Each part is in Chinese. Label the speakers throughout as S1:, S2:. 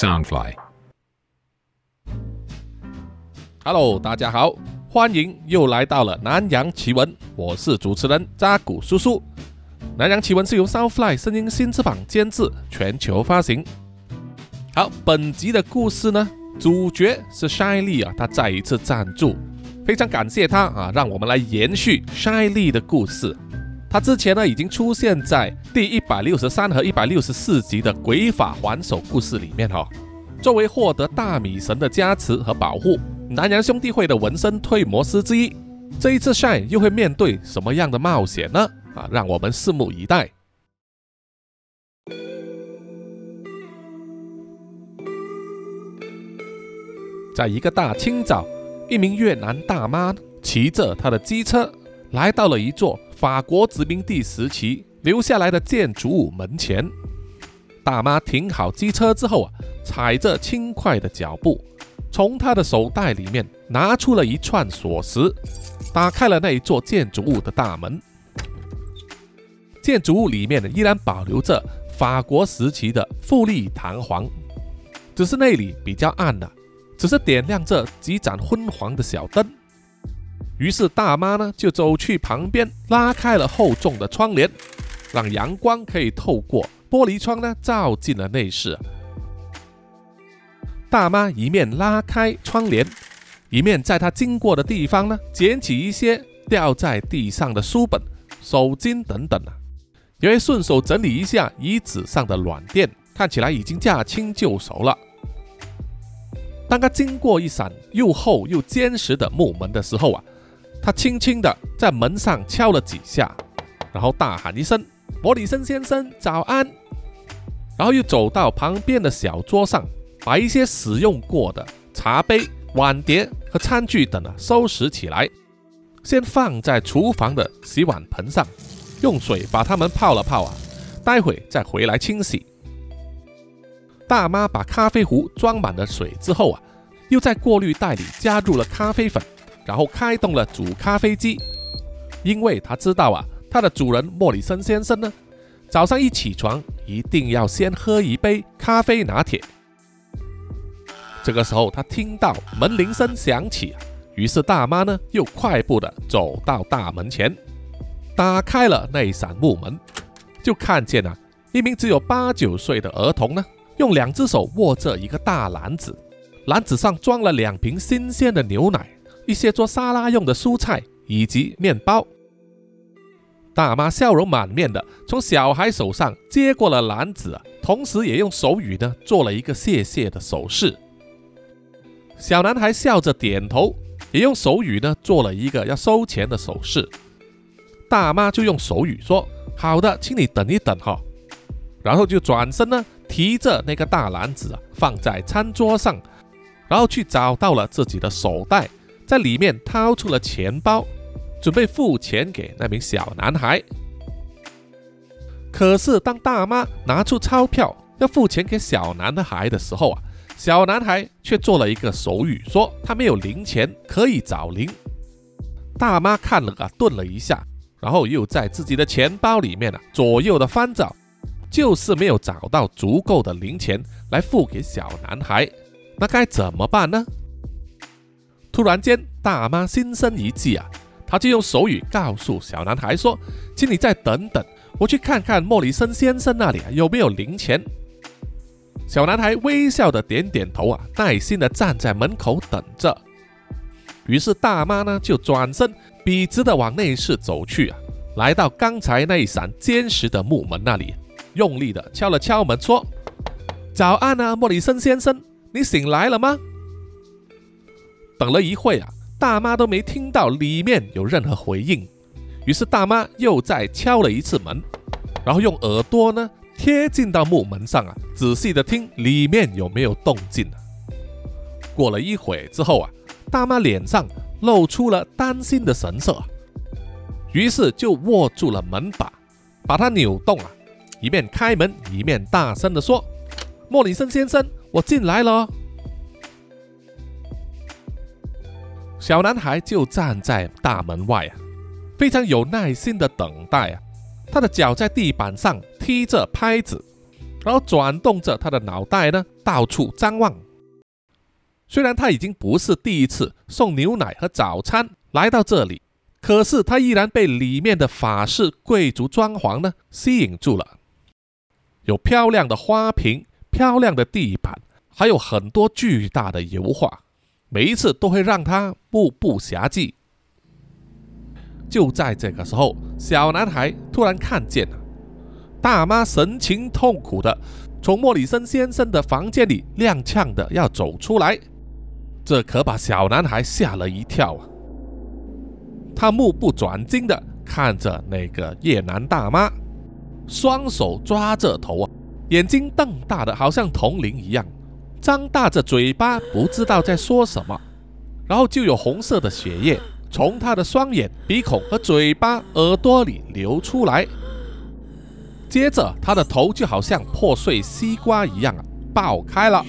S1: Soundfly。
S2: Hello，大家好，欢迎又来到了南洋奇闻，我是主持人扎古叔叔。南洋奇闻是由 Soundfly 声音新翅膀监制，全球发行。好，本集的故事呢，主角是 Shy 啊，他再一次赞助，非常感谢他啊，让我们来延续 Shy 的故事。他之前呢已经出现在第一百六十三和一百六十四集的鬼法还手故事里面哈、哦。作为获得大米神的加持和保护，南洋兄弟会的纹身退魔师之一，这一次 Shine 又会面对什么样的冒险呢？啊，让我们拭目以待。在一个大清早，一名越南大妈骑着她的机车来到了一座法国殖民地时期留下来的建筑物门前。大妈停好机车之后啊，踩着轻快的脚步，从她的手袋里面拿出了一串锁匙，打开了那一座建筑物的大门。建筑物里面，依然保留着法国时期的富丽堂皇，只是那里比较暗了，只是点亮着几盏昏黄的小灯。于是大妈呢，就走去旁边，拉开了厚重的窗帘，让阳光可以透过玻璃窗呢，照进了内室。大妈一面拉开窗帘，一面在她经过的地方呢，捡起一些掉在地上的书本、手巾等等啊，也会顺手整理一下椅子上的软垫，看起来已经驾轻就熟了。当她经过一扇又厚又坚实的木门的时候啊，他轻轻地在门上敲了几下，然后大喊一声：“莫里森先生，早安！”然后又走到旁边的小桌上，把一些使用过的茶杯、碗碟和餐具等啊收拾起来，先放在厨房的洗碗盆上，用水把它们泡了泡啊，待会再回来清洗。大妈把咖啡壶装满了水之后啊，又在过滤袋里加入了咖啡粉，然后开动了煮咖啡机，因为他知道啊，他的主人莫里森先生呢。早上一起床，一定要先喝一杯咖啡拿铁。这个时候，他听到门铃声响起，于是大妈呢又快步的走到大门前，打开了那扇木门，就看见了一名只有八九岁的儿童呢，用两只手握着一个大篮子，篮子上装了两瓶新鲜的牛奶、一些做沙拉用的蔬菜以及面包。大妈笑容满面的从小孩手上接过了篮子，同时也用手语呢做了一个谢谢的手势。小男孩笑着点头，也用手语呢做了一个要收钱的手势。大妈就用手语说：“好的，请你等一等哈。”然后就转身呢提着那个大篮子啊放在餐桌上，然后去找到了自己的手袋，在里面掏出了钱包。准备付钱给那名小男孩，可是当大妈拿出钞票要付钱给小男孩的时候啊，小男孩却做了一个手语，说他没有零钱可以找零。大妈看了啊，顿了一下，然后又在自己的钱包里面啊左右的翻找，就是没有找到足够的零钱来付给小男孩，那该怎么办呢？突然间，大妈心生一计啊。她就用手语告诉小男孩说：“请你再等等，我去看看莫里森先生那里啊有没有零钱。”小男孩微笑的点点头啊，耐心的站在门口等着。于是大妈呢就转身笔直的往内室走去啊，来到刚才那一扇坚实的木门那里，用力的敲了敲门说：“早安啊，莫里森先生，你醒来了吗？”等了一会啊。大妈都没听到里面有任何回应，于是大妈又再敲了一次门，然后用耳朵呢贴近到木门上啊，仔细的听里面有没有动静。过了一会之后啊，大妈脸上露出了担心的神色，于是就握住了门把，把它扭动啊，一面开门一面大声的说：“莫里森先生，我进来了。”小男孩就站在大门外啊，非常有耐心的等待啊。他的脚在地板上踢着拍子，然后转动着他的脑袋呢，到处张望。虽然他已经不是第一次送牛奶和早餐来到这里，可是他依然被里面的法式贵族装潢呢吸引住了。有漂亮的花瓶、漂亮的地板，还有很多巨大的油画，每一次都会让他目不暇接。就在这个时候，小男孩突然看见了大妈神情痛苦的从莫里森先生的房间里踉跄的要走出来。这可把小男孩吓了一跳啊！他目不转睛的看着那个越南大妈，双手抓着头啊，眼睛瞪大的好像铜铃一样，张大着嘴巴，不知道在说什么。然后就有红色的血液从他的双眼、鼻孔和嘴巴、耳朵里流出来，接着他的头就好像破碎西瓜一样啊，爆开了。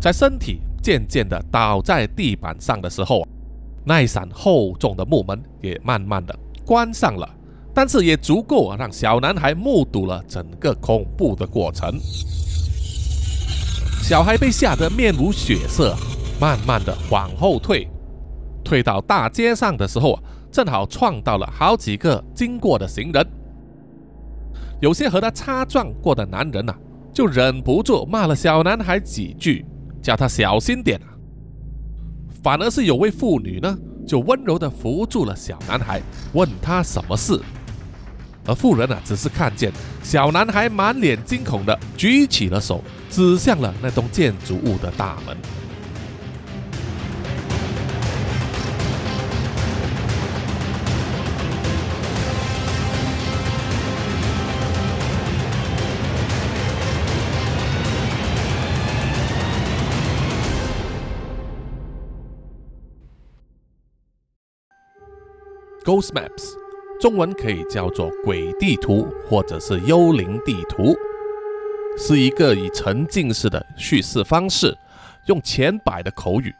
S2: 在身体渐渐的倒在地板上的时候，那一扇厚重的木门也慢慢的关上了，但是也足够啊让小男孩目睹了整个恐怖的过程。小孩被吓得面无血色，慢慢的往后退，退到大街上的时候啊，正好撞到了好几个经过的行人，有些和他擦撞过的男人呐，就忍不住骂了小男孩几句。叫他小心点啊！反而是有位妇女呢，就温柔的扶住了小男孩，问他什么事。而妇人啊，只是看见小男孩满脸惊恐的举起了手，指向了那栋建筑物的大门。Ghost Maps，中文可以叫做鬼地图或者是幽灵地图，是一个以沉浸式的叙事方式，用浅白的口语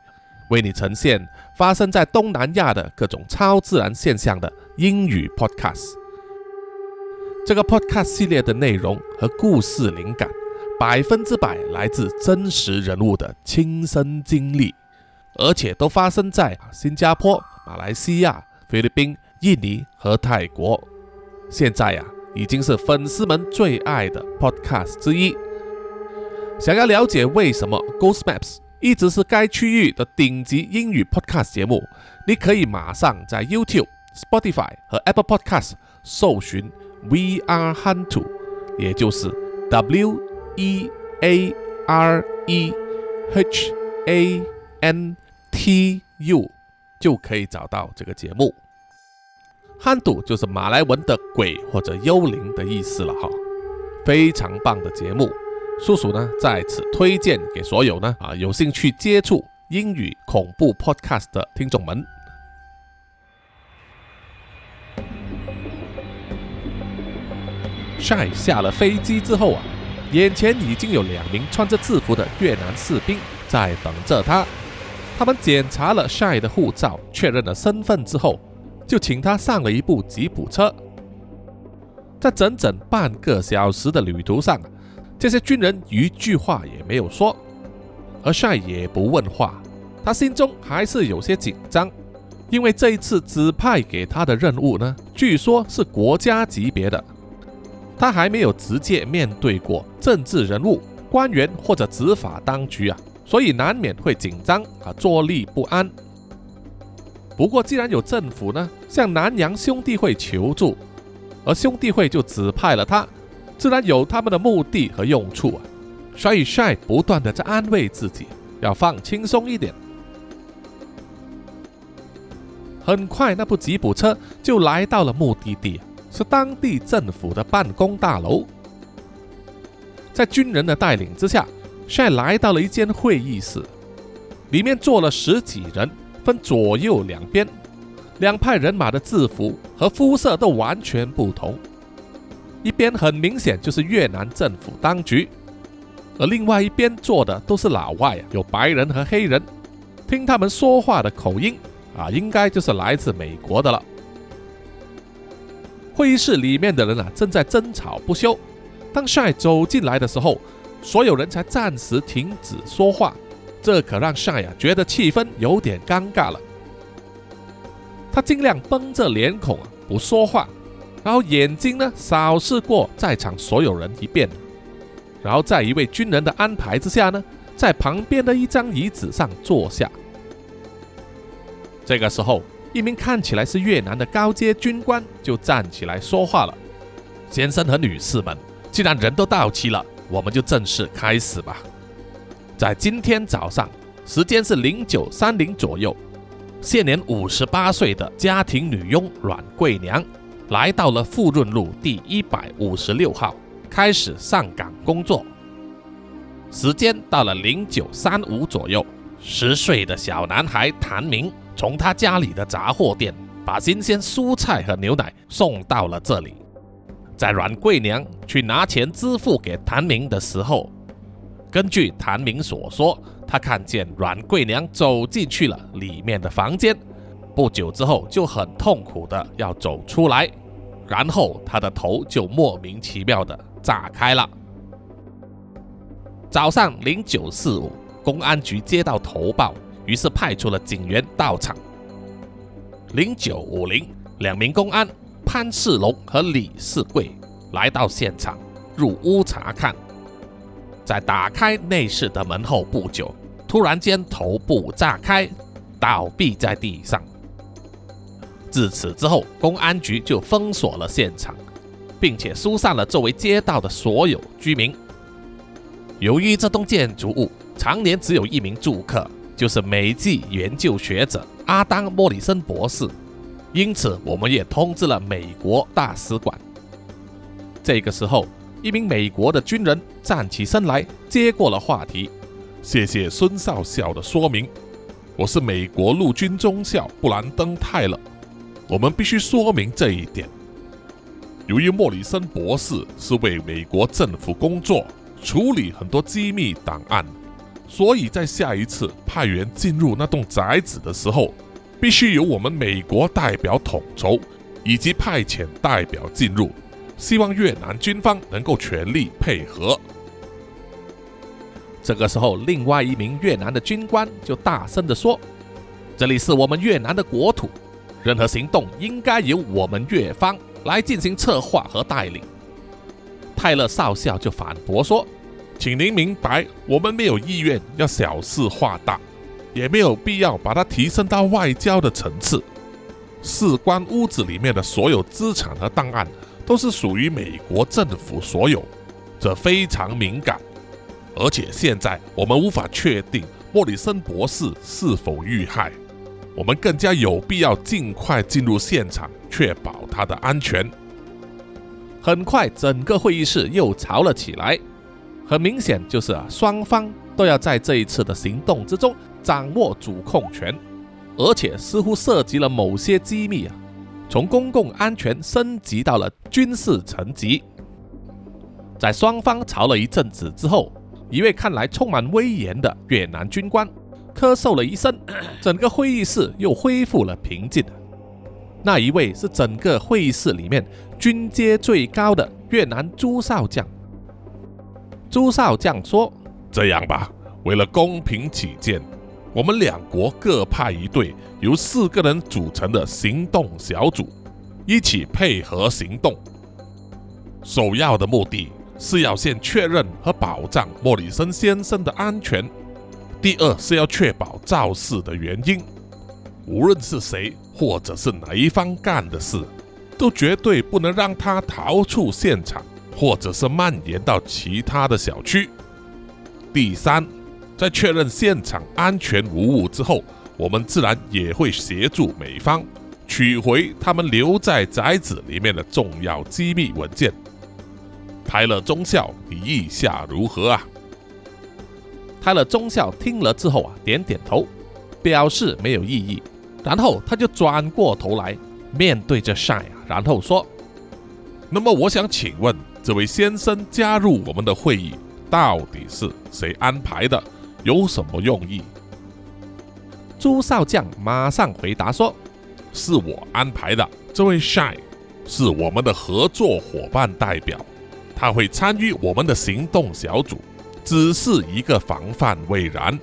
S2: 为你呈现发生在东南亚的各种超自然现象的英语 Podcast。这个 Podcast 系列的内容和故事灵感百分之百来自真实人物的亲身经历，而且都发生在新加坡、马来西亚。菲律宾、印尼和泰国，现在呀已经是粉丝们最爱的 podcast 之一。想要了解为什么 Ghost Maps 一直是该区域的顶级英语 podcast 节目，你可以马上在 YouTube、Spotify 和 Apple Podcast 搜寻 We Are Hantu，也就是 W E A R E H A N T U，就可以找到这个节目。汉杜就是马来文的鬼或者幽灵的意思了哈，非常棒的节目，叔叔呢在此推荐给所有呢啊有兴趣接触英语恐怖 podcast 的听众们。Shy 下了飞机之后啊，眼前已经有两名穿着制服的越南士兵在等着他，他们检查了 Shy 的护照，确认了身份之后。就请他上了一部吉普车，在整整半个小时的旅途上，这些军人一句话也没有说，而帅也不问话，他心中还是有些紧张，因为这一次指派给他的任务呢，据说是国家级别的，他还没有直接面对过政治人物、官员或者执法当局啊，所以难免会紧张啊，坐立不安。不过，既然有政府呢向南洋兄弟会求助，而兄弟会就指派了他，自然有他们的目的和用处啊。所以帅不断的在安慰自己，要放轻松一点。很快，那部吉普车就来到了目的地，是当地政府的办公大楼。在军人的带领之下，帅来到了一间会议室，里面坐了十几人。分左右两边，两派人马的制服和肤色都完全不同。一边很明显就是越南政府当局，而另外一边坐的都是老外啊，有白人和黑人。听他们说话的口音啊，应该就是来自美国的了。会议室里面的人啊，正在争吵不休，当帅走进来的时候，所有人才暂时停止说话，这可让帅呀觉得气氛有点尴尬了。他尽量绷着脸孔啊不说话，然后眼睛呢扫视过在场所有人一遍，然后在一位军人的安排之下呢，在旁边的一张椅子上坐下。这个时候，一名看起来是越南的高阶军官就站起来说话了：“先生和女士们，既然人都到齐了，我们就正式开始吧。在今天早上，时间是零九三零左右，现年五十八岁的家庭女佣阮桂娘来到了富润路第一百五十六号，开始上岗工作。时间到了零九三五左右，十岁的小男孩谭明。”从他家里的杂货店把新鲜蔬菜和牛奶送到了这里。在阮桂娘去拿钱支付给谭明的时候，根据谭明所说，他看见阮桂娘走进去了里面的房间，不久之后就很痛苦的要走出来，然后他的头就莫名其妙的炸开了。早上零九四五，公安局接到投报。于是派出了警员到场。零九五零，两名公安潘世龙和李世贵来到现场，入屋查看。在打开内室的门后不久，突然间头部炸开，倒闭在地上。自此之后，公安局就封锁了现场，并且疏散了周围街道的所有居民。由于这栋建筑物常年只有一名住客。就是美籍研究学者阿当·莫里森博士，因此我们也通知了美国大使馆。这个时候，一名美国的军人站起身来，接过了话题：“
S1: 谢谢孙少校的说明，我是美国陆军中校布兰登·泰勒。我们必须说明这一点。由于莫里森博士是为美国政府工作，处理很多机密档案。”所以在下一次派员进入那栋宅子的时候，必须由我们美国代表统筹，以及派遣代表进入。希望越南军方能够全力配合。
S2: 这个时候，另外一名越南的军官就大声地说：“这里是我们越南的国土，任何行动应该由我们越方来进行策划和带领。”泰勒少校就反驳说。
S1: 请您明白，我们没有意愿要小事化大，也没有必要把它提升到外交的层次。事关屋子里面的所有资产和档案，都是属于美国政府所有，这非常敏感。而且现在我们无法确定莫里森博士是否遇害，我们更加有必要尽快进入现场，确保他的安全。
S2: 很快，整个会议室又吵了起来。很明显，就是啊，双方都要在这一次的行动之中掌握主控权，而且似乎涉及了某些机密啊，从公共安全升级到了军事层级。在双方吵了一阵子之后，一位看来充满威严的越南军官咳嗽了一声，整个会议室又恢复了平静。那一位是整个会议室里面军阶最高的越南朱少将。朱少将说：“
S1: 这样吧，为了公平起见，我们两国各派一队由四个人组成的行动小组，一起配合行动。首要的目的是要先确认和保障莫里森先生的安全。第二是要确保肇事的原因，无论是谁或者是哪一方干的事，都绝对不能让他逃出现场。”或者是蔓延到其他的小区。第三，在确认现场安全无误之后，我们自然也会协助美方取回他们留在宅子里面的重要机密文件。泰勒中校，你意下如何啊？
S2: 泰勒中校听了之后啊，点点头，表示没有异议。然后他就转过头来，面对着晒啊，然后说：“
S1: 那么我想请问。”这位先生加入我们的会议，到底是谁安排的？有什么用意？
S2: 朱少将马上回答说：“
S1: 是我安排的。这位 Shy 是我们的合作伙伴代表，他会参与我们的行动小组，只是一个防范未然。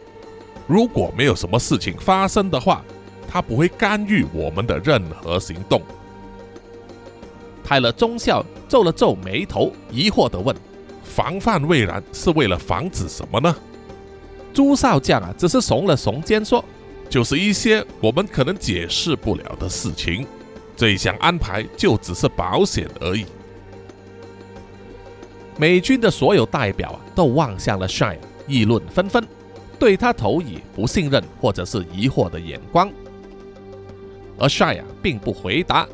S1: 如果没有什么事情发生的话，他不会干预我们的任何行动。
S2: 泰勒中校皱了皱眉头，疑惑地问：“
S1: 防范未然是为了防止什么呢？”
S2: 朱少将啊，只是耸了耸肩说：“
S1: 就是一些我们可能解释不了的事情。这项安排就只是保险而已。”
S2: 美军的所有代表啊，都望向了 Shine，议论纷纷，对他投以不信任或者是疑惑的眼光。而 Shine 啊，并不回答，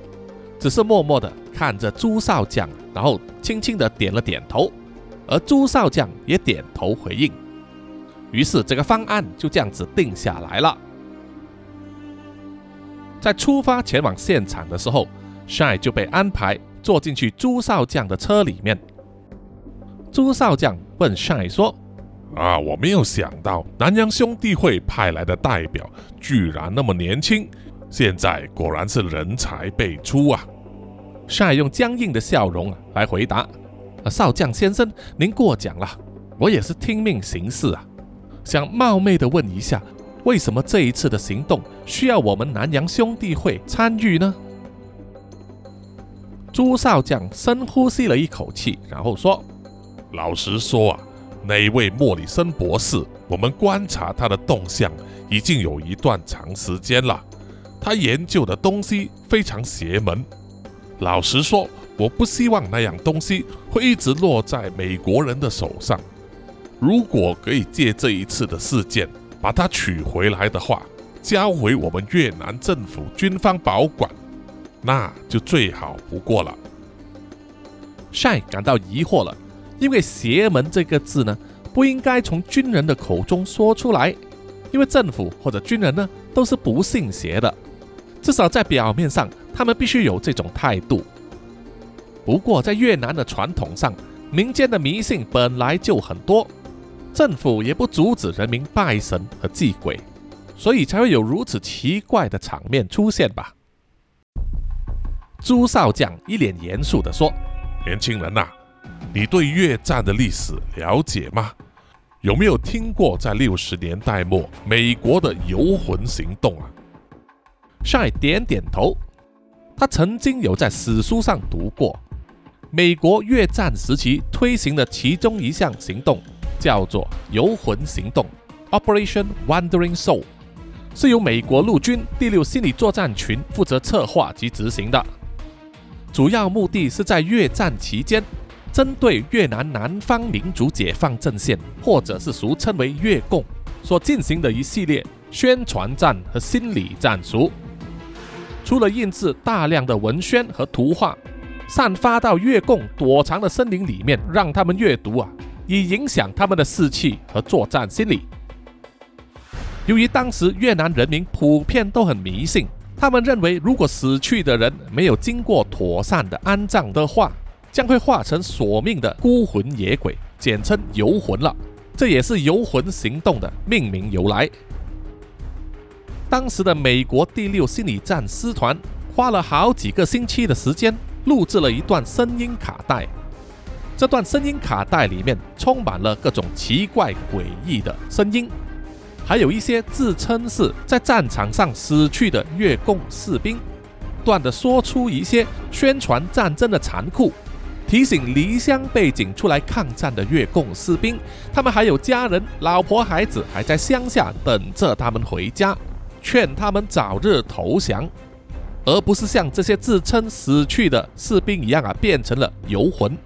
S2: 只是默默地看着朱少将，然后轻轻地点了点头，而朱少将也点头回应。于是，这个方案就这样子定下来了。在出发前往现场的时候，Shine 就被安排坐进去朱少将的车里面。朱少将问 Shine 说：“
S1: 啊，我没有想到南洋兄弟会派来的代表居然那么年轻，现在果然是人才辈出啊。
S2: ”Shine 用僵硬的笑容来回答：“啊少将先生，您过奖了，我也是听命行事啊。想冒昧的问一下，为什么这一次的行动需要我们南洋兄弟会参与呢？”朱少将深呼吸了一口气，然后说。
S1: 老实说啊，那一位莫里森博士，我们观察他的动向已经有一段长时间了。他研究的东西非常邪门。老实说，我不希望那样东西会一直落在美国人的手上。如果可以借这一次的事件把它取回来的话，交回我们越南政府军方保管，那就最好不过了。
S2: 晒感到疑惑了。因为“邪门”这个字呢，不应该从军人的口中说出来，因为政府或者军人呢都是不信邪的，至少在表面上，他们必须有这种态度。不过，在越南的传统上，民间的迷信本来就很多，政府也不阻止人民拜神和祭鬼，所以才会有如此奇怪的场面出现吧？朱少将一脸严肃地说：“
S1: 年轻人呐。”你对越战的历史了解吗？有没有听过在六十年代末美国的游魂行动啊？
S2: 帅点点头，他曾经有在史书上读过，美国越战时期推行的其中一项行动叫做游魂行动 （Operation Wandering Soul），是由美国陆军第六心理作战群负责策划及执行的，主要目的是在越战期间。针对越南南方民族解放阵线，或者是俗称为越共所进行的一系列宣传战和心理战术，除了印制大量的文宣和图画，散发到越共躲藏的森林里面，让他们阅读啊，以影响他们的士气和作战心理。由于当时越南人民普遍都很迷信，他们认为如果死去的人没有经过妥善的安葬的话，将会化成索命的孤魂野鬼，简称游魂了。这也是游魂行动的命名由来。当时的美国第六心理战师团花了好几个星期的时间，录制了一段声音卡带。这段声音卡带里面充满了各种奇怪诡异的声音，还有一些自称是在战场上死去的越共士兵，不断的说出一些宣传战争的残酷。提醒离乡背井出来抗战的越共士兵，他们还有家人、老婆、孩子还在乡下等着他们回家，劝他们早日投降，而不是像这些自称死去的士兵一样啊，变成了游魂，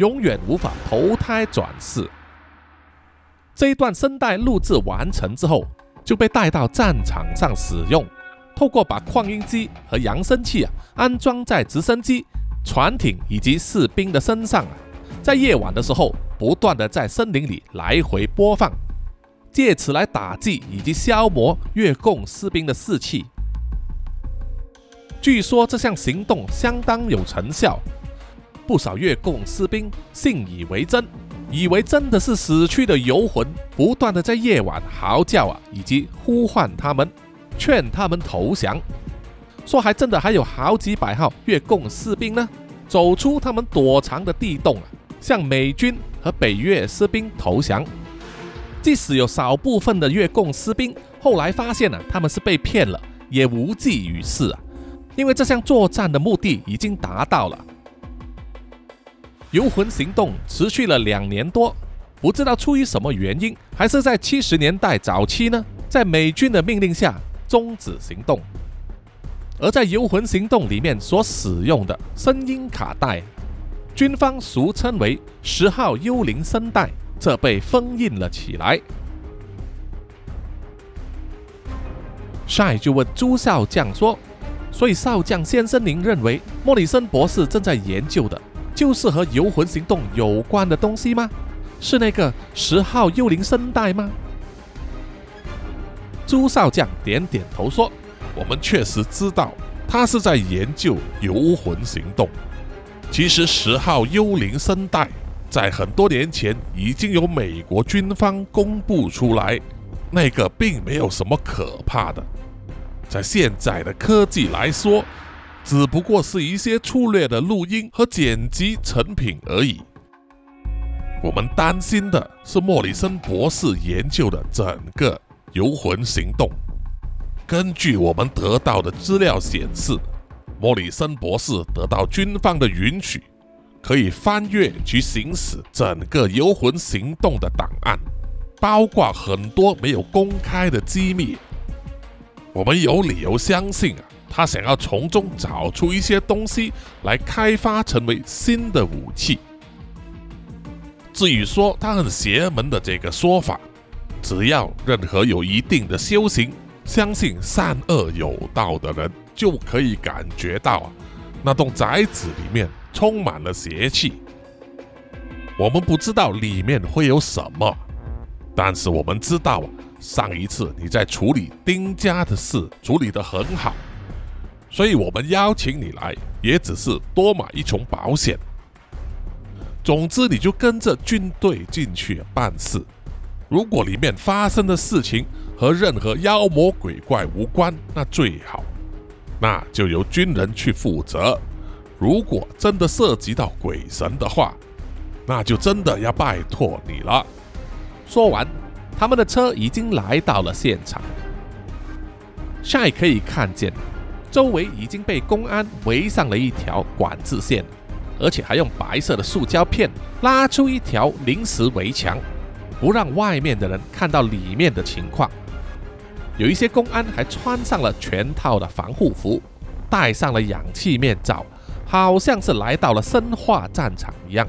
S2: 永远无法投胎转世。这一段声带录制完成之后，就被带到战场上使用，透过把扩音机和扬声器啊安装在直升机。船艇以及士兵的身上啊，在夜晚的时候，不断的在森林里来回播放，借此来打击以及消磨越共士兵的士气。据说这项行动相当有成效，不少越共士兵信以为真，以为真的是死去的游魂，不断的在夜晚嚎叫啊，以及呼唤他们，劝他们投降。说还真的还有好几百号越共士兵呢，走出他们躲藏的地洞啊，向美军和北越士兵投降。即使有少部分的越共士兵后来发现了他们是被骗了，也无济于事啊，因为这项作战的目的已经达到了。游魂行动持续了两年多，不知道出于什么原因，还是在七十年代早期呢，在美军的命令下终止行动。而在游魂行动里面所使用的声音卡带，军方俗称为十号幽灵声带。这被封印了起来。帅就问朱少将说：“所以少将先生，您认为莫里森博士正在研究的，就是和游魂行动有关的东西吗？是那个十号幽灵声带吗？”朱少将点点头说：“
S1: 我们确实知道，他是在研究游魂行动。其实十号幽灵声带。”在很多年前，已经有美国军方公布出来，那个并没有什么可怕的。在现在的科技来说，只不过是一些粗略的录音和剪辑成品而已。我们担心的是莫里森博士研究的整个游魂行动。根据我们得到的资料显示，莫里森博士得到军方的允许。可以翻阅及行使整个游魂行动的档案，包括很多没有公开的机密。我们有理由相信啊，他想要从中找出一些东西来开发成为新的武器。至于说他很邪门的这个说法，只要任何有一定的修行、相信善恶有道的人，就可以感觉到啊，那栋宅子里面。充满了邪气，我们不知道里面会有什么，但是我们知道，上一次你在处理丁家的事处理得很好，所以我们邀请你来，也只是多买一重保险。总之，你就跟着军队进去办事。如果里面发生的事情和任何妖魔鬼怪无关，那最好，那就由军人去负责。如果真的涉及到鬼神的话，那就真的要拜托你了。
S2: 说完，他们的车已经来到了现场。现在可以看见，周围已经被公安围上了一条管制线，而且还用白色的塑胶片拉出一条临时围墙，不让外面的人看到里面的情况。有一些公安还穿上了全套的防护服，戴上了氧气面罩。好像是来到了生化战场一样。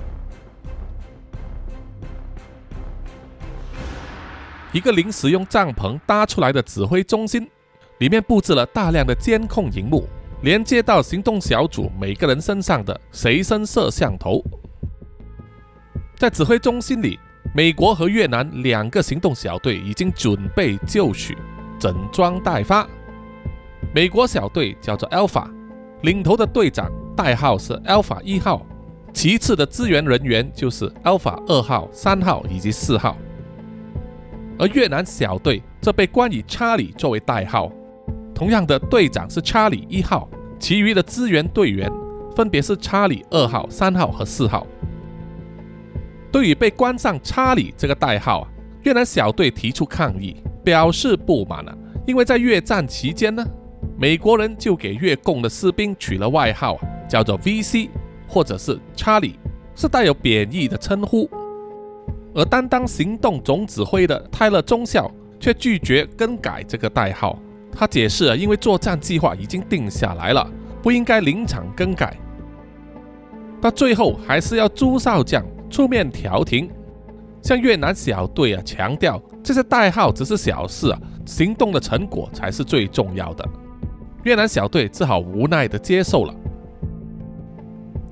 S2: 一个临时用帐篷搭出来的指挥中心，里面布置了大量的监控荧幕，连接到行动小组每个人身上的随身摄像头。在指挥中心里，美国和越南两个行动小队已经准备就绪，整装待发。美国小队叫做 Alpha，领头的队长。代号是 Alpha 一号，其次的支援人员就是 Alpha 二号、三号以及四号。而越南小队则被冠以查理作为代号，同样的队长是查理一号，其余的支援队员分别是查理二号、三号和四号。对于被冠上查理这个代号啊，越南小队提出抗议，表示不满啊，因为在越战期间呢，美国人就给越共的士兵取了外号啊。叫做 VC 或者是查理，是带有贬义的称呼。而担当行动总指挥的泰勒中校却拒绝更改这个代号。他解释啊，因为作战计划已经定下来了，不应该临场更改。到最后还是要朱少将出面调停，向越南小队啊强调这些代号只是小事啊，行动的成果才是最重要的。越南小队只好无奈地接受了。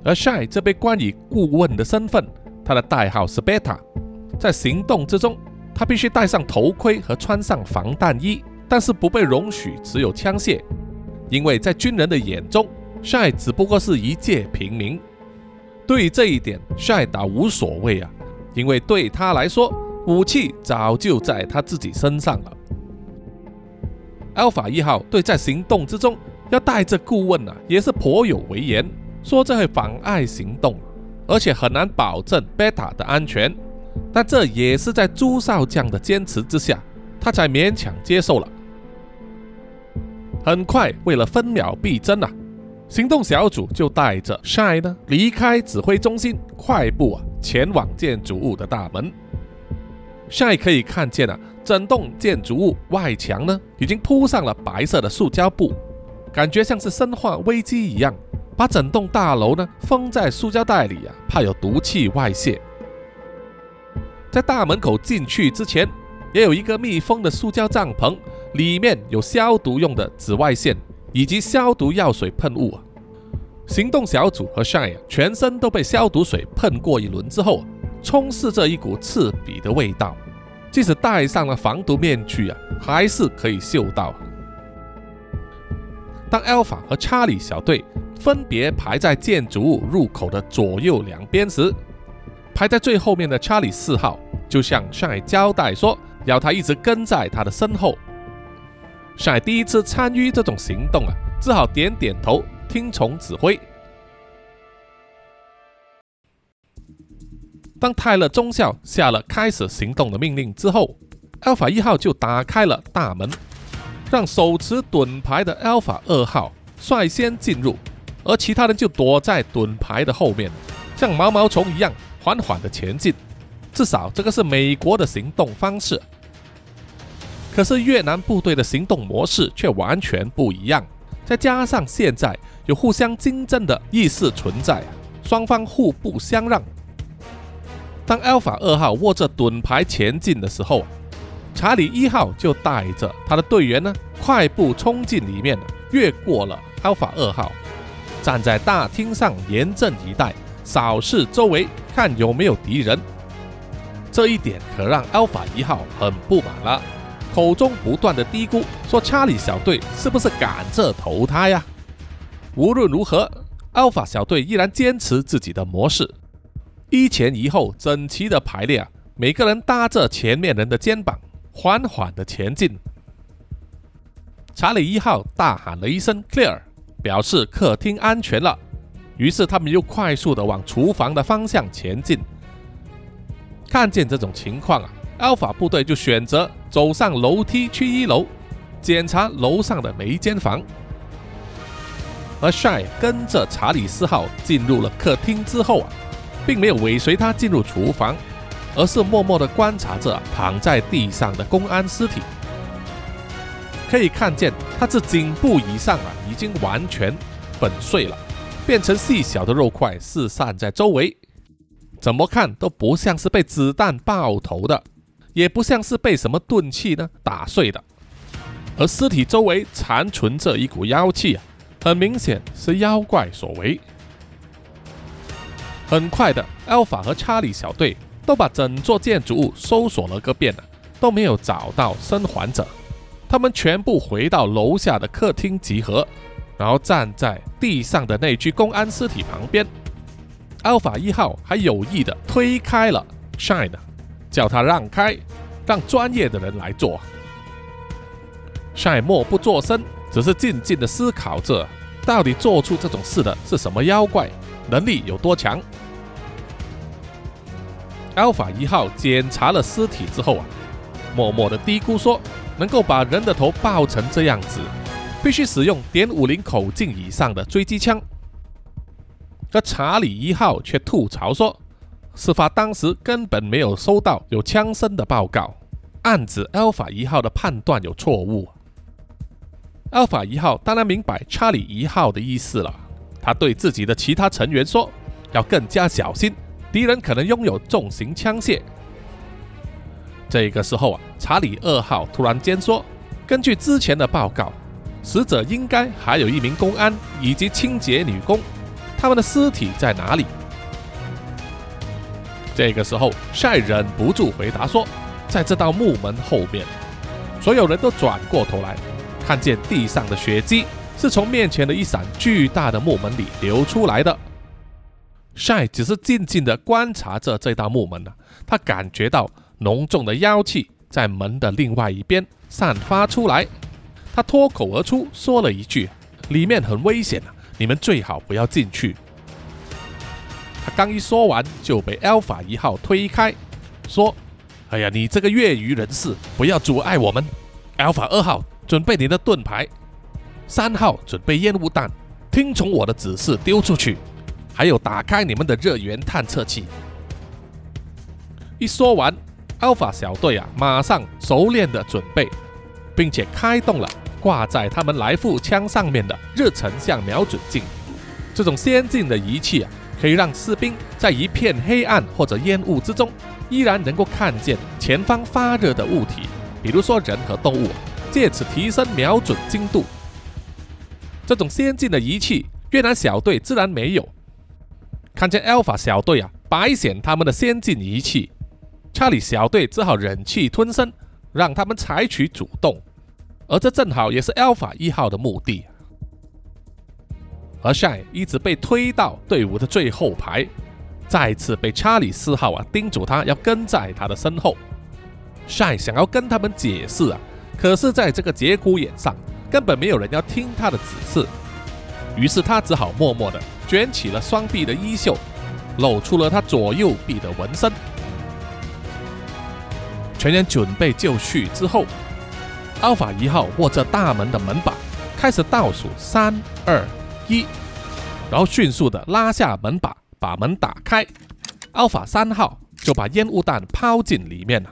S2: 而 Shy 这被冠以顾问的身份，他的代号是 Beta。在行动之中，他必须戴上头盔和穿上防弹衣，但是不被容许持有枪械，因为在军人的眼中帅只不过是一介平民。对于这一点帅倒无所谓啊，因为对他来说，武器早就在他自己身上了。Alpha 一号对在行动之中要带着顾问啊，也是颇有为言。说这会妨碍行动，而且很难保证贝塔的安全。但这也是在朱少将的坚持之下，他才勉强接受了。很快，为了分秒必争啊，行动小组就带着 Shy 呢离开指挥中心，快步啊前往建筑物的大门。Shy 可以看见啊，整栋建筑物外墙呢已经铺上了白色的塑胶布，感觉像是生化危机一样，把整栋大楼呢封在塑胶袋里啊，怕有毒气外泄。在大门口进去之前，也有一个密封的塑胶帐篷，里面有消毒用的紫外线以及消毒药水喷雾啊。行动小组和 Shine 全身都被消毒水喷过一轮之后，充斥着一股刺鼻的味道，即使戴上了防毒面具啊，还是可以嗅到。当 Alpha 和查理小队分别排在建筑物入口的左右两边时，排在最后面的查理四号就向上海交代说，要他一直跟在他的身后。上海第一次参与这种行动啊，只好点点头，听从指挥。当泰勒中校下了开始行动的命令之后，Alpha 一号就打开了大门，让手持盾牌的 Alpha 二号率先进入，而其他人就躲在盾牌的后面，像毛毛虫一样。缓缓的前进，至少这个是美国的行动方式。可是越南部队的行动模式却完全不一样，再加上现在有互相竞争的意识存在，双方互不相让。当 Alpha 二号握着盾牌前进的时候，查理一号就带着他的队员呢，快步冲进里面，越过了 Alpha 二号，站在大厅上严阵以待。扫视周围，看有没有敌人。这一点可让 Alpha 一号很不满了，口中不断的嘀咕说：“查理小队是不是赶着投胎呀？”无论如何，Alpha 小队依然坚持自己的模式，一前一后整齐的排列啊，每个人搭着前面人的肩膀，缓缓的前进。查理一号大喊了一声 “Clear”，表示客厅安全了。于是他们又快速的往厨房的方向前进。看见这种情况啊，Alpha 部队就选择走上楼梯去一楼检查楼上的每一间房。而 Shy 跟着查理四号进入了客厅之后啊，并没有尾随他进入厨房，而是默默的观察着躺在地上的公安尸体。可以看见，他这颈部以上啊，已经完全粉碎了。变成细小的肉块四散在周围，怎么看都不像是被子弹爆头的，也不像是被什么钝器呢打碎的。而尸体周围残存着一股妖气啊，很明显是妖怪所为。很快的，Alpha 和查理小队都把整座建筑物搜索了个遍了，都没有找到生还者。他们全部回到楼下的客厅集合。然后站在地上的那具公安尸体旁边，Alpha 一号还有意的推开了 Shine，叫他让开，让专业的人来做。赛默不作声，只是静静的思考着，到底做出这种事的是什么妖怪，能力有多强。Alpha 一号检查了尸体之后啊，默默的嘀咕说：“能够把人的头爆成这样子。”必须使用点五零口径以上的追击枪。而查理一号却吐槽说，事发当时根本没有收到有枪声的报告，暗指 Alpha 一号的判断有错误。Alpha 一号当然明白查理一号的意思了，他对自己的其他成员说，要更加小心，敌人可能拥有重型枪械。这个时候啊，查理二号突然间说，根据之前的报告。死者应该还有一名公安以及清洁女工，他们的尸体在哪里？这个时候，晒忍不住回答说：“在这道木门后面。”所有人都转过头来，看见地上的血迹是从面。前的一扇巨大的木门里流出来的。晒只是静静地观察着这道木门呢，他感觉到浓重的妖气在门的另外一边散发出来。他脱口而出说了一句：“里面。很危险啊，你们最好不要进去。”刚一说完，就被 Alpha 一号推开，说：“哎呀，你这个业余人士，不要阻碍我们。Alpha 二号，准备你的盾牌；三号，准备烟雾弹，听从我的指示丢出去。还有，打开你们的热源探测器。”一说完，Alpha 小队啊，马上熟练的准备，并且开动了挂在他们来复枪上面的热成像瞄准镜。这种先进的仪器啊，可以让士兵在一片黑暗或者烟雾之中，依然能够看见前方发热的物体，比如说人和动物，借此提升瞄准精度。这种先进的仪器，越南小队自然没有。看见 Alpha 小队啊，白显他们的先进仪器。查理小队只好忍气吞声，让他们采取主动，而这正好也是 Alpha 一号的目的。而 Shy 一直被推到队伍的最后排，再次被查理四号啊叮嘱他要跟在他的身后。Shy 想要跟他们解释啊，可是在这个节骨眼上，根本没有人要听他的指示，于是他只好默默地卷起了双臂的衣袖，露出了他左右臂的纹身。全员准备就绪之后，Alpha 一号握着大门的门把，开始倒数三二一，然后迅速的拉下门把，把门打开。Alpha 三号就把烟雾弹抛进里面了，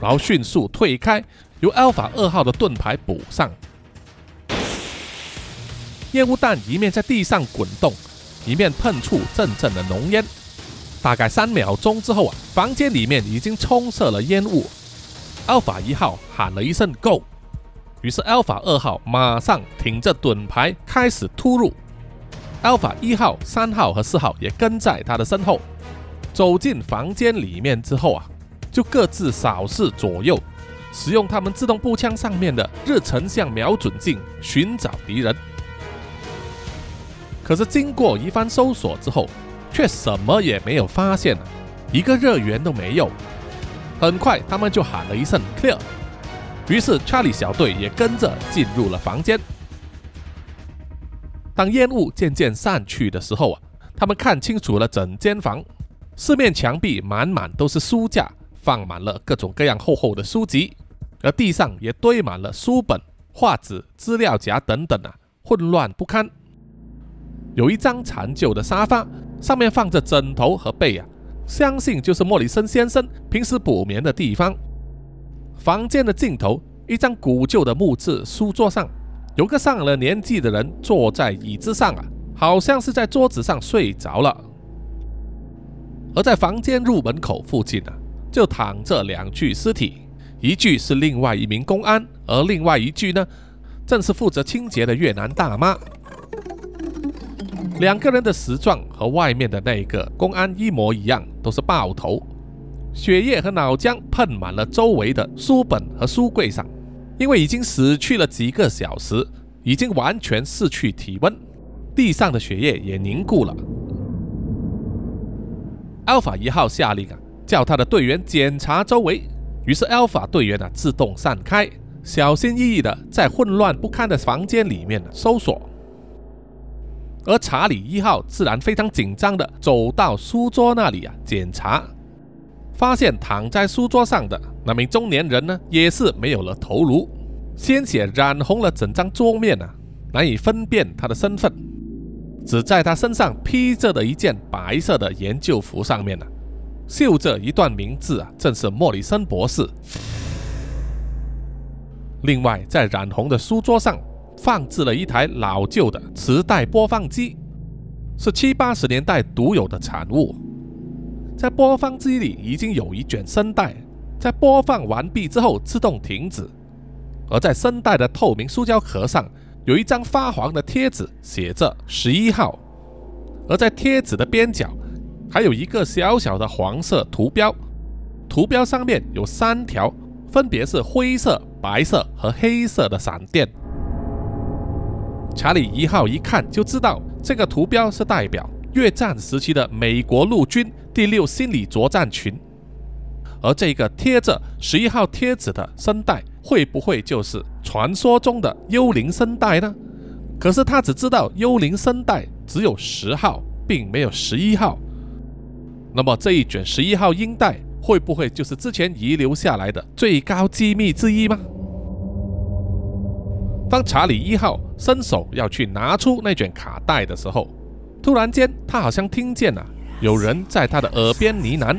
S2: 然后迅速退开，由 Alpha 二号的盾牌补上。烟雾弹一面在地上滚动，一面喷出阵阵的浓烟。大概三秒钟之后啊，房间里面已经充塞了烟雾。Alpha 一号喊了一声 “Go”，于是 Alpha 二号马上挺着盾牌开始突入。Alpha 一号、三号和四号也跟在他的身后。走进房间里面之后啊，就各自扫视左右，使用他们自动步枪上面的热成像瞄准镜寻找敌人。可是经过一番搜索之后，却什么也没有发现，一个热源都没有。很快，他们就喊了一声 “clear”，于是查理小队也跟着进入了房间。当烟雾渐渐散去的时候啊，他们看清楚了整间房，四面墙壁满满都是书架，放满了各种各样厚厚的书籍，而地上也堆满了书本、画纸、资料夹等等啊，混乱不堪。有一张残旧的沙发，上面放着枕头和被啊。相信就是莫里森先生平时补眠的地方。房间的尽头，一张古旧的木质书桌上，有个上了年纪的人坐在椅子上啊，好像是在桌子上睡着了。而在房间入门口附近啊，就躺着两具尸体，一具是另外一名公安，而另外一具呢，正是负责清洁的越南大妈。两个人的死状和外面的那个公安一模一样，都是爆头，血液和脑浆喷满了周围的书本和书柜上。因为已经死去了几个小时，已经完全失去体温，地上的血液也凝固了。Alpha 一号下令啊，叫他的队员检查周围。于是 Alpha 队员啊自动散开，小心翼翼的在混乱不堪的房间里面搜索。而查理一号自然非常紧张地走到书桌那里啊，检查，发现躺在书桌上的那名中年人呢，也是没有了头颅，鲜血染红了整张桌面啊，难以分辨他的身份。只在他身上披着的一件白色的研究服上面呢，绣着一段名字啊，正是莫里森博士。另外，在染红的书桌上。放置了一台老旧的磁带播放机，是七八十年代独有的产物。在播放机里已经有一卷声带，在播放完毕之后自动停止。而在声带的透明塑胶壳上有一张发黄的贴纸，写着十一号。而在贴纸的边角还有一个小小的黄色图标，图标上面有三条，分别是灰色、白色和黑色的闪电。查理一号一看就知道，这个图标是代表越战时期的美国陆军第六心理作战群，而这个贴着十一号贴纸的声带，会不会就是传说中的幽灵声带呢？可是他只知道幽灵声带只有十号，并没有十一号，那么这一卷十一号音带会不会就是之前遗留下来的最高机密之一吗？当查理一号伸手要去拿出那卷卡带的时候，突然间他好像听见了有人在他的耳边呢喃，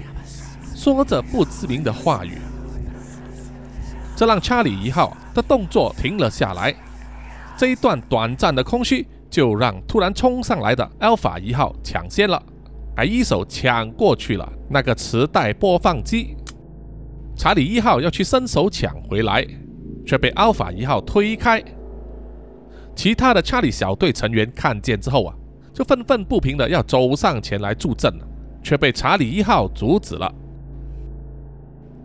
S2: 说着不知名的话语，这让查理一号的动作停了下来。这一段短暂的空虚，就让突然冲上来的 Alpha 一号抢先了，还一手抢过去了那个磁带播放机。查理一号要去伸手抢回来，却被 Alpha 一号推开。其他的查理小队成员看见之后啊，就愤愤不平的要走上前来助阵，却被查理一号阻止了。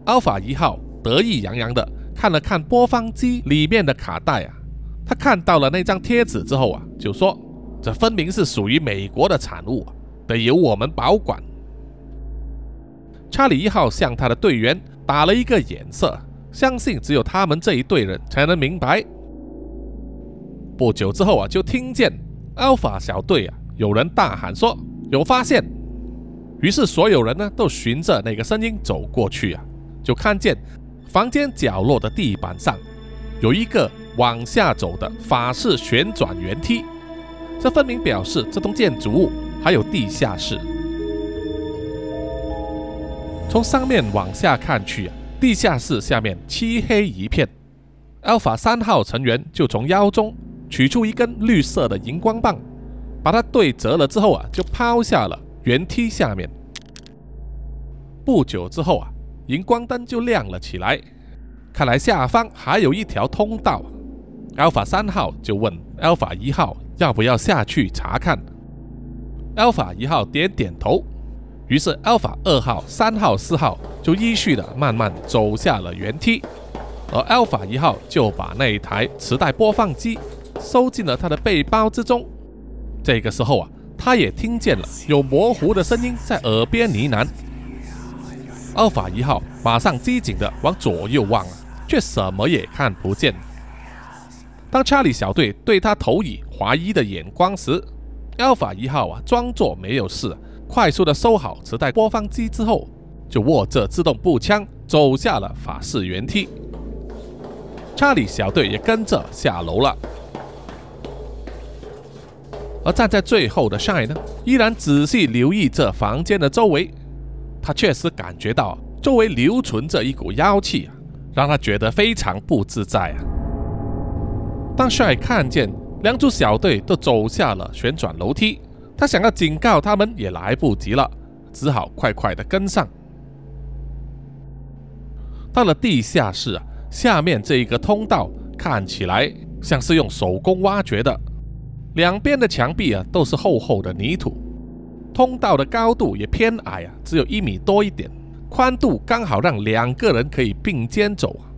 S2: 阿尔法一号得意洋洋的看了看播放机里面的卡带啊，他看到了那张贴纸之后啊，就说：“这分明是属于美国的产物，得由我们保管。”查理一号向他的队员打了一个眼色，相信只有他们这一队人才能明白。不久之后啊，就听见 Alpha 小队啊有人大喊说有发现，于是所有人呢都循着那个声音走过去啊，就看见房间角落的地板上有一个往下走的法式旋转圆梯，这分明表示这栋建筑物还有地下室。从上面往下看去啊，地下室下面漆黑一片，Alpha 三号成员就从腰中。取出一根绿色的荧光棒，把它对折了之后啊，就抛下了圆梯下面。不久之后啊，荧光灯就亮了起来，看来下方还有一条通道。Alpha 三号就问 Alpha 一号要不要下去查看。Alpha 一号点点头，于是 Alpha 二号、三号、四号就依序的慢慢走下了圆梯，而 Alpha 一号就把那一台磁带播放机。收进了他的背包之中。这个时候啊，他也听见了有模糊的声音在耳边呢喃。阿法一号马上机警的往左右望，却什么也看不见。当查理小队对他投以怀疑的眼光时，阿法一号啊装作没有事，快速的收好磁带播放机之后，就握着自动步枪走下了法式圆梯。查理小队也跟着下楼了。而站在最后的 shy 呢，依然仔细留意这房间的周围。他确实感觉到周围留存着一股妖气啊，让他觉得非常不自在啊。当 shy 看见两组小队都走下了旋转楼梯，他想要警告他们也来不及了，只好快快的跟上。到了地下室啊，下面这一个通道看起来像是用手工挖掘的。两边的墙壁啊都是厚厚的泥土，通道的高度也偏矮啊，只有一米多一点，宽度刚好让两个人可以并肩走啊，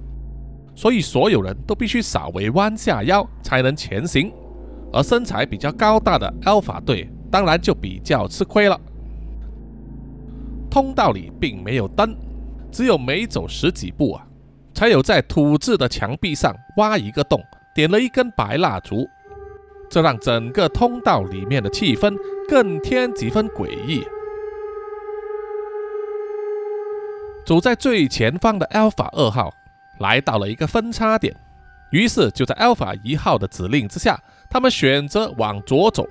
S2: 所以所有人都必须稍微弯下腰才能前行，而身材比较高大的 Alpha 队当然就比较吃亏了。通道里并没有灯，只有每走十几步啊，才有在土质的墙壁上挖一个洞，点了一根白蜡烛。这让整个通道里面的气氛更添几分诡异。走在最前方的 Alpha 二号来到了一个分叉点，于是就在 Alpha 一号的指令之下，他们选择往左走，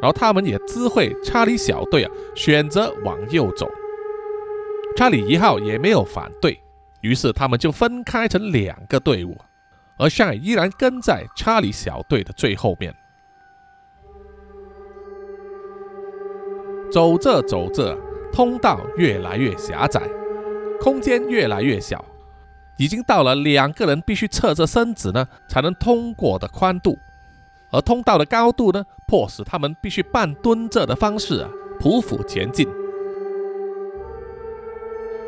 S2: 然后他们也知会查理小队啊选择往右走。查理一号也没有反对，于是他们就分开成两个队伍。而 shy 依然跟在查理小队的最后面。走着走着，通道越来越狭窄，空间越来越小，已经到了两个人必须侧着身子呢才能通过的宽度。而通道的高度呢，迫使他们必须半蹲着的方式啊匍匐前进。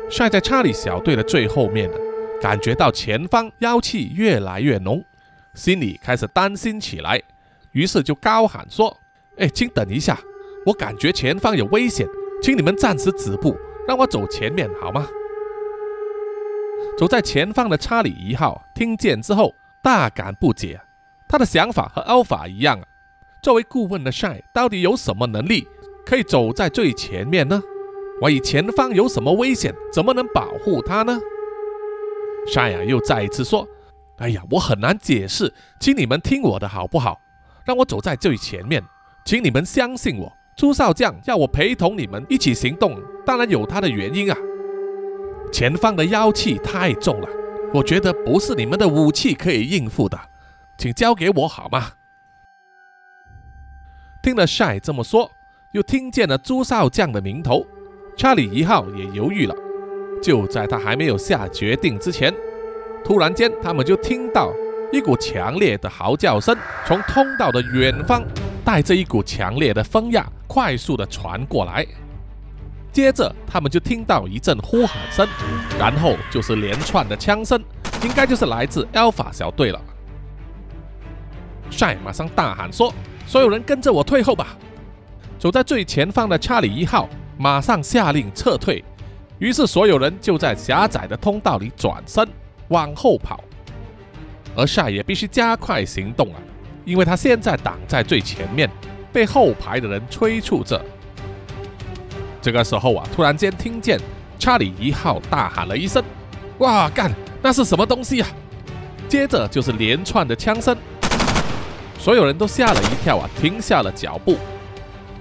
S2: 帅在查理小队的最后面呢。感觉到前方妖气越来越浓，心里开始担心起来，于是就高喊说：“哎，请等一下，我感觉前方有危险，请你们暂时止步，让我走前面好吗？”走在前方的查理一号听见之后大感不解，他的想法和 Alpha 一样啊。作为顾问的 Shy 到底有什么能力可以走在最前面呢？万一前方有什么危险，怎么能保护他呢？山羊又再一次说：“哎呀，我很难解释，请你们听我的好不好？让我走在最前面，请你们相信我。朱少将要我陪同你们一起行动，当然有他的原因啊。前方的妖气太重了，我觉得不是你们的武器可以应付的，请交给我好吗？”听了帅这么说，又听见了朱少将的名头，查理一号也犹豫了。就在他还没有下决定之前，突然间，他们就听到一股强烈的嚎叫声从通道的远方，带着一股强烈的风压，快速的传过来。接着，他们就听到一阵呼喊声，然后就是连串的枪声，应该就是来自 Alpha 小队了。帅马上大喊说：“所有人跟着我退后吧！”走在最前方的查理一号马上下令撤退。于是，所有人就在狭窄的通道里转身往后跑，而夏也必须加快行动了，因为他现在挡在最前面，被后排的人催促着。这个时候啊，突然间听见查理一号大喊了一声：“哇，干！那是什么东西啊？”接着就是连串的枪声，所有人都吓了一跳啊，停下了脚步。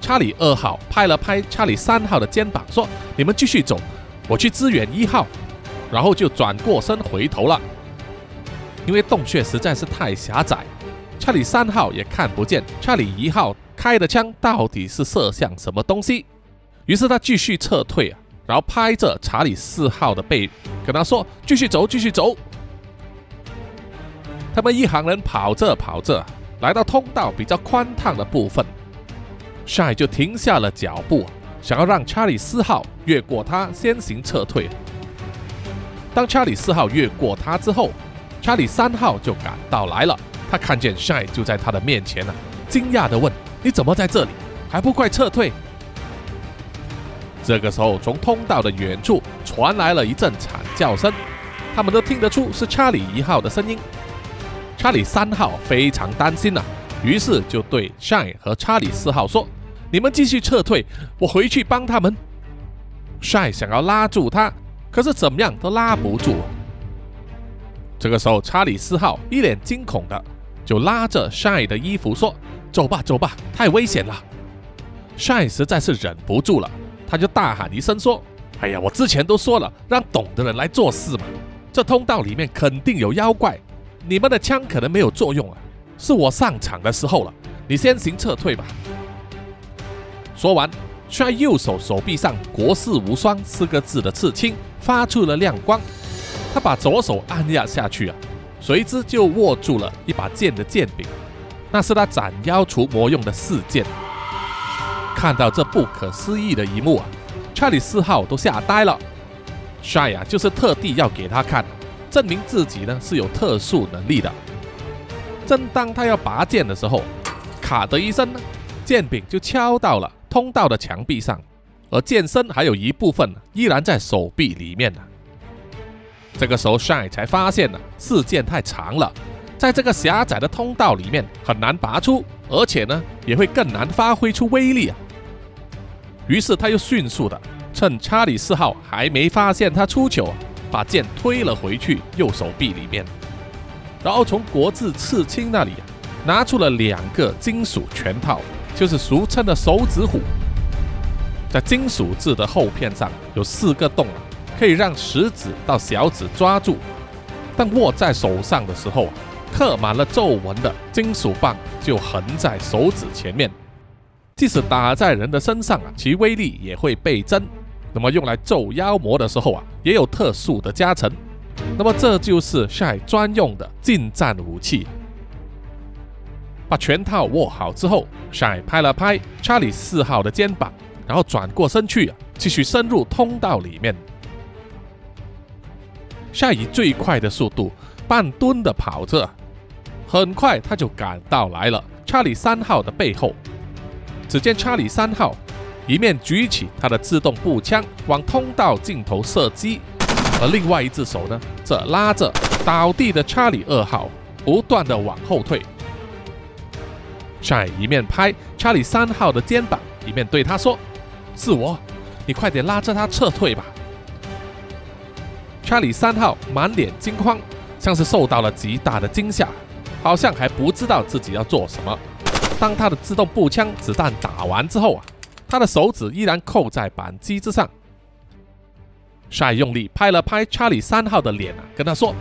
S2: 查理二号拍了拍查理三号的肩膀，说：“你们继续走。”我去支援一号，然后就转过身回头了。因为洞穴实在是太狭窄，查理三号也看不见查理一号开的枪到底是射向什么东西。于是他继续撤退啊，然后拍着查理四号的背，跟他说：“继续走，继续走。”他们一行人跑着跑着，来到通道比较宽敞的部分，帅就停下了脚步。想要让查理四号越过他先行撤退。当查理四号越过他之后，查理三号就赶到来了。他看见 Shine 就在他的面前呢，惊讶地问：“你怎么在这里？还不快撤退？”这个时候，从通道的远处传来了一阵惨叫声，他们都听得出是查理一号的声音。查理三号非常担心呐，于是就对 Shine 和查理四号说。你们继续撤退，我回去帮他们。帅想要拉住他，可是怎么样都拉不住。这个时候，查理斯号一脸惊恐的就拉着帅的衣服说：“走吧，走吧，太危险了。”帅实在是忍不住了，他就大喊一声说：“哎呀，我之前都说了，让懂的人来做事嘛。这通道里面肯定有妖怪，你们的枪可能没有作用啊，是我上场的时候了。你先行撤退吧。”说完，帅右手手臂上“国士无双”四个字的刺青发出了亮光。他把左手按压下去啊，随之就握住了一把剑的剑柄，那是他斩妖除魔用的四剑。看到这不可思议的一幕啊，查理四号都吓呆了。帅呀，就是特地要给他看，证明自己呢是有特殊能力的。正当他要拔剑的时候，卡的一声呢，剑柄就敲到了。通道的墙壁上，而剑身还有一部分依然在手臂里面呢。这个时候，Shine 才发现呢，四剑太长了，在这个狭窄的通道里面很难拔出，而且呢，也会更难发挥出威力啊。于是他又迅速的趁查理四号还没发现他出糗，把剑推了回去右手臂里面，然后从国字刺青那里拿出了两个金属拳套。就是俗称的手指虎，在金属制的厚片上有四个洞，可以让食指到小指抓住。但握在手上的时候，刻满了皱纹的金属棒就横在手指前面，即使打在人的身上啊，其威力也会倍增。那么用来揍妖魔的时候啊，也有特殊的加成。那么这就是晒专用的近战武器。把拳套握好之后，帅拍了拍查理四号的肩膀，然后转过身去，继续深入通道里面。帅以最快的速度半蹲的跑着，很快他就赶到来了查理三号的背后。只见查理三号一面举起他的自动步枪往通道尽头射击，而另外一只手呢，则拉着倒地的查理二号，不断的往后退。帅一面拍查理三号的肩膀，一面对他说：“是我，你快点拉着他撤退吧。查理三号满脸惊慌，像是受到了极大的惊吓，好像还不知道自己要做什么。当他的自动步枪子弹打完之后啊，他的手指依然扣在扳机之上。帅用力拍了拍查理三号的脸啊，跟他说：“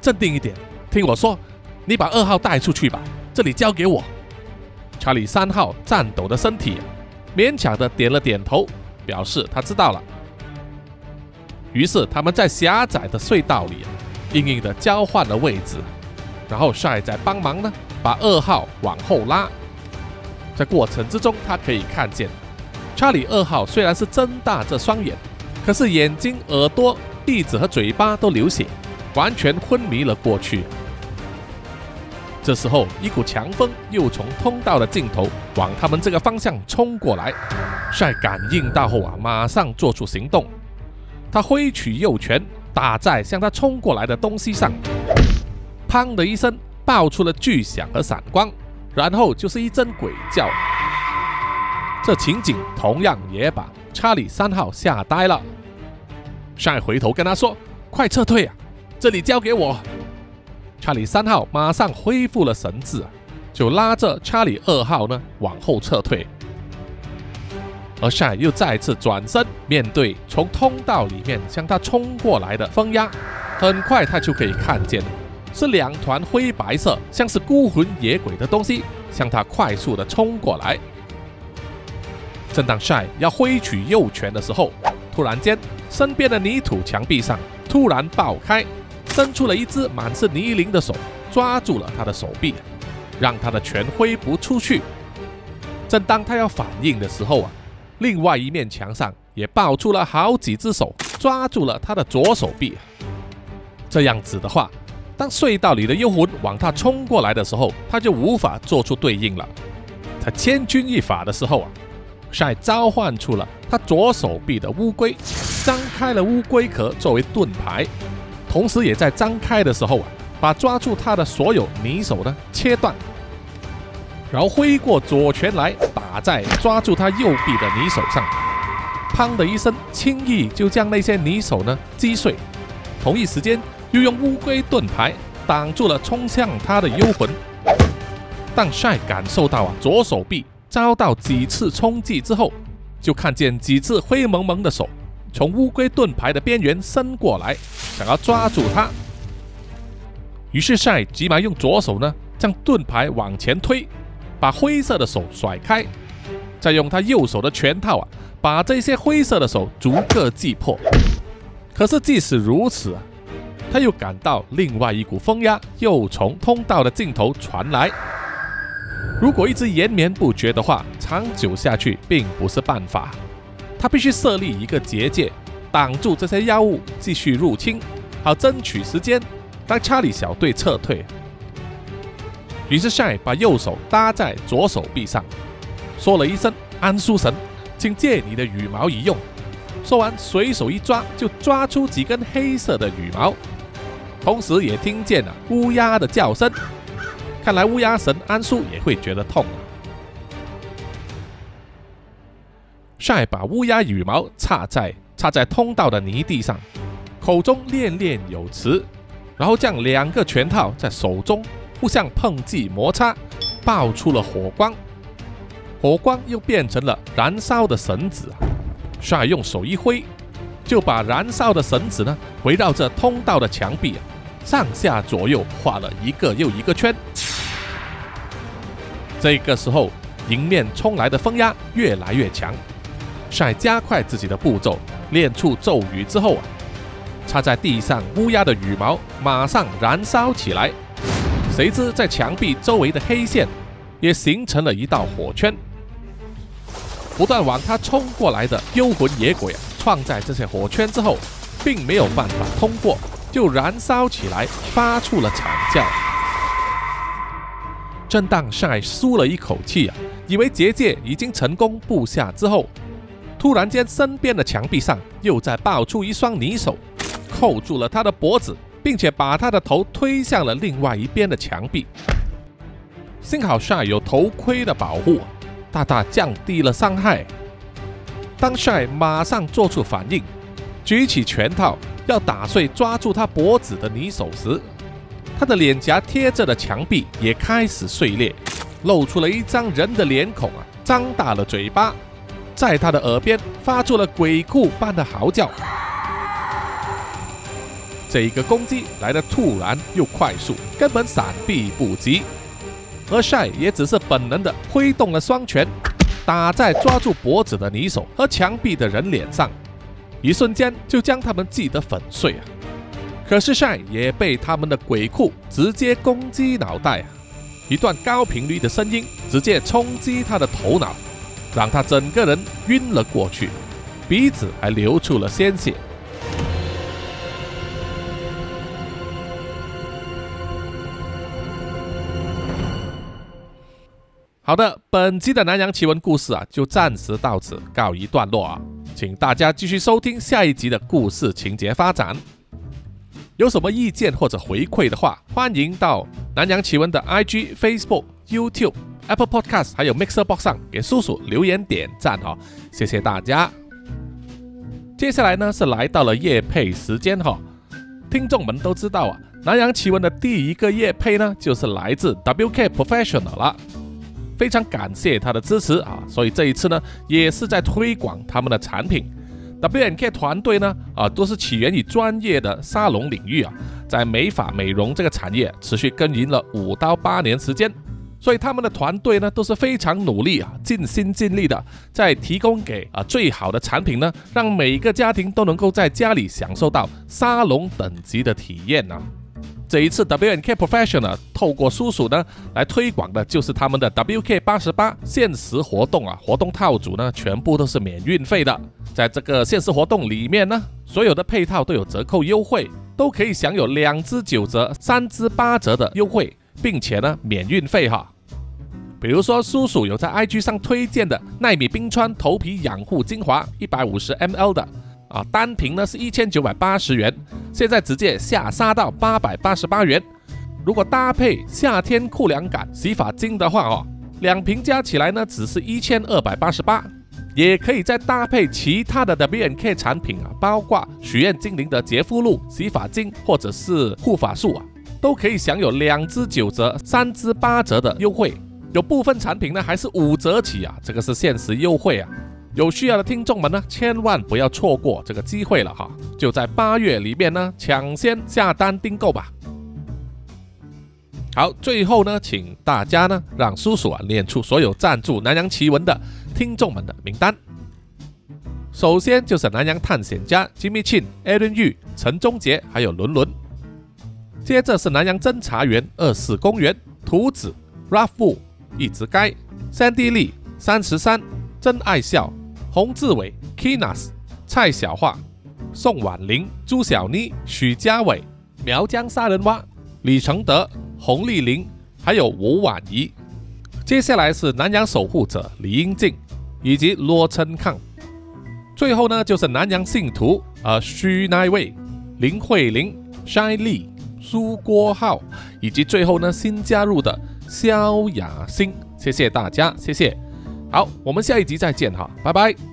S2: 镇定一点，听我说，你把二号带出去吧，这里交给我。”查理三号颤抖的身体勉强的点了点头，表示他知道了。于是他们在狭窄的隧道里硬硬的交换了位置，然后帅在帮忙呢，把二号往后拉。在过程之中，他可以看见查理二号虽然是睁大着双眼。可是眼睛、耳朵、鼻子和嘴巴都流血，完全昏迷了过去。这时候，一股强风又从通道的尽头往他们这个方向冲过来。帅感应到后啊，马上做出行动。他挥起右拳打在向他冲过来的东西上，砰的一声爆出了巨响和闪光，然后就是一阵鬼叫。这情景同样也把。查理三号吓呆了，帅回头跟他说：“快撤退啊，这里交给我。”查理三号马上恢复了神智，就拉着查理二号呢往后撤退。而帅又再次转身面对从通道里面向他冲过来的风压，很快他就可以看见，是两团灰白色，像是孤魂野鬼的东西向他快速的冲过来。正当帅要挥取右拳的时候，突然间，身边的泥土墙壁上突然爆开，伸出了一只满是泥泞的手，抓住了他的手臂，让他的拳挥不出去。正当他要反应的时候啊，另外一面墙上也爆出了好几只手，抓住了他的左手臂。这样子的话，当隧道里的幽魂往他冲过来的时候，他就无法做出对应了。他千钧一发的时候啊！帅召唤出了他左手臂的乌龟，张开了乌龟壳作为盾牌，同时也在张开的时候啊，把抓住他的所有泥手呢切断，然后挥过左拳来打在抓住他右臂的泥手上，砰的一声，轻易就将那些泥手呢击碎。同一时间又用乌龟盾牌挡住了冲向他的幽魂。当帅感受到啊左手臂。遭到几次冲击之后，就看见几只灰蒙蒙的手从乌龟盾牌的边缘伸过来，想要抓住他。于是赛急忙用左手呢将盾牌往前推，把灰色的手甩开，再用他右手的拳套啊把这些灰色的手逐个击破。可是即使如此啊，他又感到另外一股风压又从通道的尽头传来。如果一直延绵不绝的话，长久下去并不是办法。他必须设立一个结界，挡住这些妖物继续入侵，好争取时间，让查理小队撤退。于是赛把右手搭在左手臂上，说了一声“安叔神，请借你的羽毛一用。”说完，随手一抓，就抓出几根黑色的羽毛，同时也听见了乌鸦的叫声。看来乌鸦神安叔也会觉得痛。帅把乌鸦羽毛插在插在通道的泥地上，口中念念有词，然后将两个拳套在手中互相碰击摩擦，爆出了火光。火光又变成了燃烧的绳子，帅用手一挥，就把燃烧的绳子呢围绕着通道的墙壁。上下左右画了一个又一个圈。这个时候，迎面冲来的风压越来越强，帅加快自己的步骤，练出咒语之后啊，插在地上乌鸦的羽毛马上燃烧起来。谁知在墙壁周围的黑线也形成了一道火圈，不断往他冲过来的幽魂野鬼啊，撞在这些火圈之后，并没有办法通过。就燃烧起来，发出了惨叫。正当帅舒了一口气啊，以为结界已经成功布下之后，突然间身边的墙壁上又在爆出一双泥手，扣住了他的脖子，并且把他的头推向了另外一边的墙壁。幸好帅有头盔的保护，大大降低了伤害。当帅马上做出反应，举起拳套要打碎抓住他脖子的泥手时，他的脸颊贴着的墙壁也开始碎裂，露出了一张人的脸孔啊，张大了嘴巴，在他的耳边发出了鬼哭般的嚎叫。这一个攻击来的突然又快速，根本闪避不及，而晒也只是本能的挥动了双拳。打在抓住脖子的泥手和墙壁的人脸上，一瞬间就将他们击得粉碎啊！可是晒也被他们的鬼哭直接攻击脑袋啊！一段高频率的声音直接冲击他的头脑，让他整个人晕了过去，鼻子还流出了鲜血。好的，本期的南洋奇闻故事啊，就暂时到此告一段落啊，请大家继续收听下一集的故事情节发展。有什么意见或者回馈的话，欢迎到南洋奇闻的 IG、Facebook、YouTube、Apple Podcast 还有 Mixer Box 上给叔叔留言点赞哦，谢谢大家。接下来呢是来到了夜配时间哈，听众们都知道啊，南洋奇闻的第一个夜配呢就是来自 WK Professional 了。非常感谢他的支持啊，所以这一次呢，也是在推广他们的产品。WNK 团队呢，啊，都是起源于专业的沙龙领域啊，在美发美容这个产业持续耕耘了五到八年时间，所以他们的团队呢都是非常努力啊，尽心尽力的在提供给啊最好的产品呢，让每个家庭都能够在家里享受到沙龙等级的体验呢。这一次 WNK Professional 透过叔叔呢来推广的就是他们的 WK 八十八限时活动啊，活动套组呢全部都是免运费的。在这个限时活动里面呢，所有的配套都有折扣优惠，都可以享有两支九折、三支八折的优惠，并且呢免运费哈。比如说叔叔有在 IG 上推荐的奈米冰川头皮养护精华一百五十 ml 的。啊，单瓶呢是一千九百八十元，现在直接下杀到八百八十八元。如果搭配夏天酷凉感洗发精的话哦，两瓶加起来呢只是一千二百八十八。也可以再搭配其他的 W N K 产品啊，包括许愿精灵的洁肤露、洗发精或者是护发素啊，都可以享有两支九折、三支八折的优惠。有部分产品呢还是五折起啊，这个是限时优惠啊。有需要的听众们呢，千万不要错过这个机会了哈！就在八月里面呢，抢先下单订购吧。好，最后呢，请大家呢，让叔叔啊念出所有赞助南洋奇闻的听众们的名单。首先就是南洋探险家 Jimmy Chin、Aaron Yu、陈忠杰还有伦伦。接着是南洋侦查员二四公园、图子、Ralph、一直该、三 D 利、三十三、真爱笑。洪志伟、Kinas、蔡小桦、宋婉玲、朱小妮、许家伟、苗疆杀人蛙、李承德、洪丽玲，还有吴婉仪。接下来是南洋守护者李英静以及罗琛康。最后呢，就是南洋信徒呃徐乃伟、林慧玲、筛丽、苏郭浩，以及最后呢新加入的萧雅欣。谢谢大家，谢谢。好，我们下一集再见哈，拜拜。